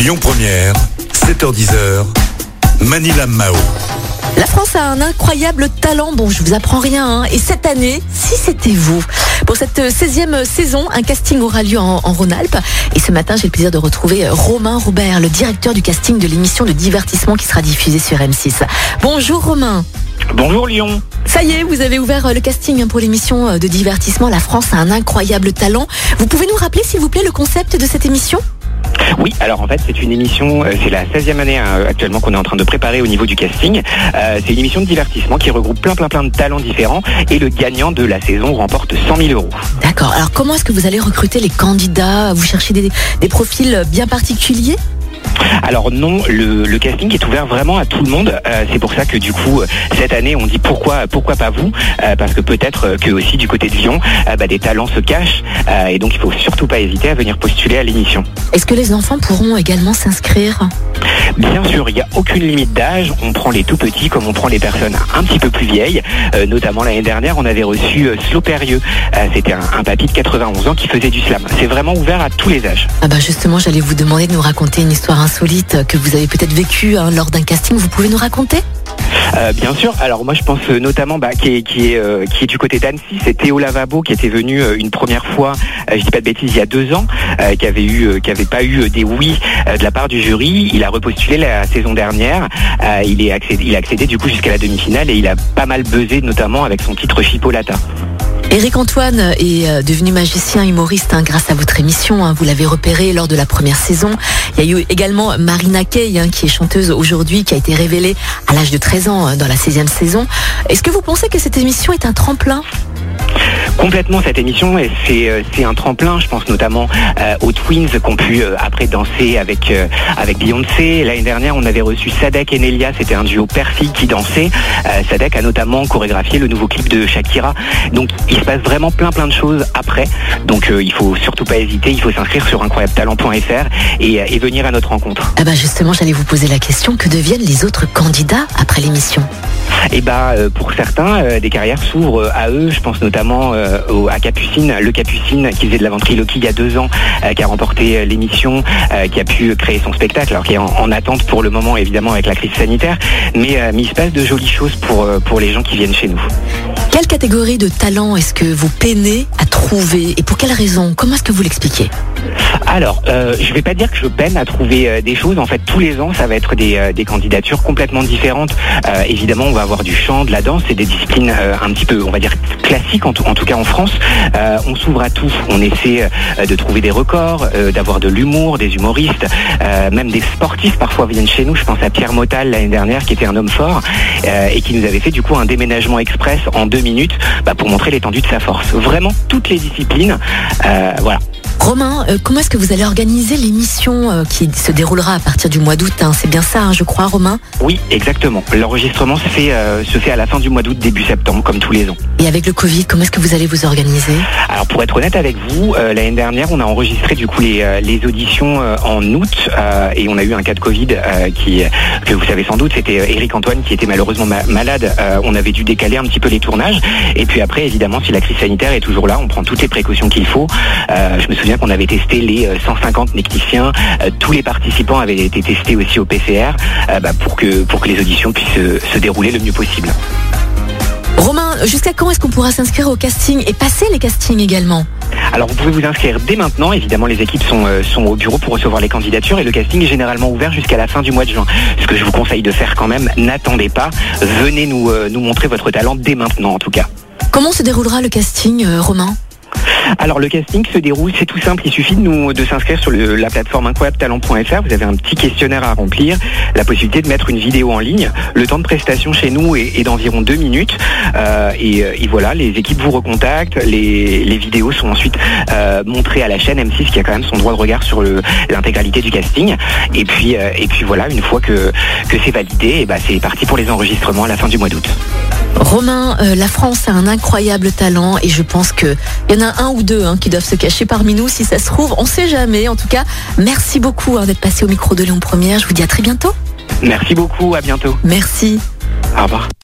Lyon Première, 7h10h, Manila Mao. La France a un incroyable talent. Bon, je vous apprends rien. hein. Et cette année, si c'était vous. Pour cette 16e saison, un casting aura lieu en, en Rhône-Alpes. Et ce matin, j'ai le plaisir de retrouver Romain Robert, le directeur du casting de l'émission de divertissement qui sera diffusée sur M6. Bonjour Romain. Bonjour Lyon. Ça y est, vous avez ouvert euh, le casting pour l'émission euh, de divertissement. La France a un incroyable talent. Vous pouvez nous rappeler, s'il vous plaît, le concept de cette émission? Oui, alors en fait c'est une émission, euh, c'est la 16e année hein, actuellement qu'on est en train de préparer au niveau du casting. Euh, c'est une émission de divertissement qui regroupe plein plein plein de talents différents et le gagnant de la saison remporte 100 000 euros. D'accord. Alors, comment est-ce que vous allez recruter les candidats? Vous cherchez des profils bien particuliers? Alors non, le, le casting est ouvert vraiment à tout le monde. Euh, c'est pour ça que du coup euh, cette année on dit pourquoi pourquoi pas vous Euh, Parce que peut-être que aussi du côté de Lyon euh, bah, des talents se cachent et donc il faut surtout pas hésiter à venir postuler à l'émission. Est-ce que les enfants pourront également s'inscrire? Bien sûr, il n'y a aucune limite d'âge. On prend les tout petits comme on prend les personnes un petit peu plus vieilles. Notamment l'année dernière, on avait reçu Slo Perrieux. Euh, C'était un, un papy de 91 ans qui faisait du slam. C'est vraiment ouvert à tous les âges. Ah bah justement, j'allais vous demander de nous raconter une histoire insolite que vous avez peut-être vécue hein, lors d'un casting. Vous pouvez nous raconter? Euh, bien sûr. Alors moi, je pense euh, notamment bah, qui, est, qui, est, euh, qui est du côté d'Annecy. C'est Théo Lavabo qui était venu une première fois, je dis pas de bêtises, il y a deux ans, qui avait pas eu des oui de la part du jury. Il a repostulé la saison dernière. Il il a accédé du coup jusqu'à la demi-finale et il a pas mal buzzé, notamment avec son titre Chipolata. Éric Antoine est euh, devenu magicien humoriste hein, grâce à votre émission. hein. Vous l'avez repéré lors de la première saison. Il y a eu également Marina Kay, hein, qui est chanteuse aujourd'hui, qui a été révélée à l'âge de 13 ans euh, dans la 16e saison. Est-ce que vous pensez que cette émission est un tremplin? Complètement cette émission et c'est euh, c'est un tremplin. Je pense notamment euh, aux Twins qu'on pu euh, après danser avec avec Beyoncé. L'année dernière, on avait reçu Sadek et Nelia. C'était un duo père-fille qui dansait. Sadek a notamment chorégraphié le nouveau clip de Shakira. Donc il se passe vraiment plein plein de choses après. Donc il faut surtout pas hésiter. Il faut s'inscrire sur incroyabletalent.fr et, et venir à notre rencontre. Ah bah justement, j'allais vous poser la question que deviennent les autres candidats après l'émission? Et bah euh, pour certains, des carrières s'ouvrent à eux. Je pense notamment euh, à Capucine, le Capucine qui faisait de la ventriloquie il y a deux ans, euh, qui a remporté euh, l'émission, qui a pu créer son spectacle, alors qui est en, en attente pour le moment évidemment avec la crise sanitaire. Mais, il se passe de jolies choses pour, pour les gens qui viennent chez nous. Quelle catégorie de talent est-ce que vous peinez à trouver et pour quelle raison? Comment est-ce que vous l'expliquez? Alors, euh, je vais pas dire que je peine à trouver euh, des choses. En fait, tous les ans, ça va être des, euh, candidatures complètement différentes. Évidemment, on va avoir du chant, de la danse, c'est des disciplines un petit peu, on va dire, classiques, en tout, cas en France. On s'ouvre à tout. On essaie de trouver des records, d'avoir de l'humour, des humoristes, même des sportifs parfois viennent chez nous. Je pense à Pierre Motal l'année dernière, qui était un homme fort et qui nous avait fait du coup un déménagement express en deux minutes bah, pour montrer l'étendue de sa force. Vraiment toutes les disciplines. Voilà. Romain, euh, comment est-ce que vous allez organiser l'émission euh, qui se déroulera à partir du mois d'août hein? C'est bien ça, hein, je crois, Romain? Oui, exactement. L'enregistrement se fait, euh, se fait à la fin du mois d'août, début septembre, comme tous les ans. Et avec le Covid, comment est-ce que vous allez vous organiser? Alors pour être honnête avec vous, l'année dernière, on a enregistré du coup les, les auditions en août et on a eu un cas de Covid qui, que vous savez sans doute, c'était Eric Antoine qui était malheureusement ma- malade. On avait dû décaler un petit peu les tournages. Et puis après, évidemment, si la crise sanitaire est toujours là, on prend toutes les précautions qu'il faut. Je me souviens qu'on avait testé les euh, 150 necticiens. Euh, tous les participants avaient été testés aussi au PCR euh, bah, pour, que, pour que les auditions puissent euh, se dérouler le mieux possible. Romain, jusqu'à quand est-ce qu'on pourra s'inscrire au casting et passer les castings également? Alors vous pouvez vous inscrire dès maintenant. Évidemment, les équipes sont, euh, sont au bureau pour recevoir les candidatures et le casting est généralement ouvert jusqu'à la fin du mois de juin. Ce que je vous conseille de faire quand même, n'attendez pas. Venez nous, euh, nous montrer votre talent dès maintenant en tout cas. Comment se déroulera le casting, euh, Romain? Alors le casting se déroule, c'est tout simple, il suffit de, nous, de s'inscrire sur la plateforme incroyabletalent.fr, vous avez un petit questionnaire à remplir, la possibilité de mettre une vidéo en ligne, le temps de prestation chez nous est, d'environ deux minutes, Euh, et, euh, et voilà, les équipes vous recontactent, les, vidéos sont ensuite euh, montrées à la chaîne M6 qui a quand même son droit de regard sur l'intégralité du casting, et puis, et puis voilà, une fois que, que c'est validé, et bah, c'est parti pour les enregistrements à la fin du mois d'août. Romain, la France a un incroyable talent et je pense qu'il y en a un ou deux hein, qui doivent se cacher parmi nous si ça se trouve. On sait jamais. En tout cas, merci beaucoup hein, d'être passé au micro de Lyon Première. Je vous dis à très bientôt. Merci beaucoup, à bientôt. Merci. Au revoir.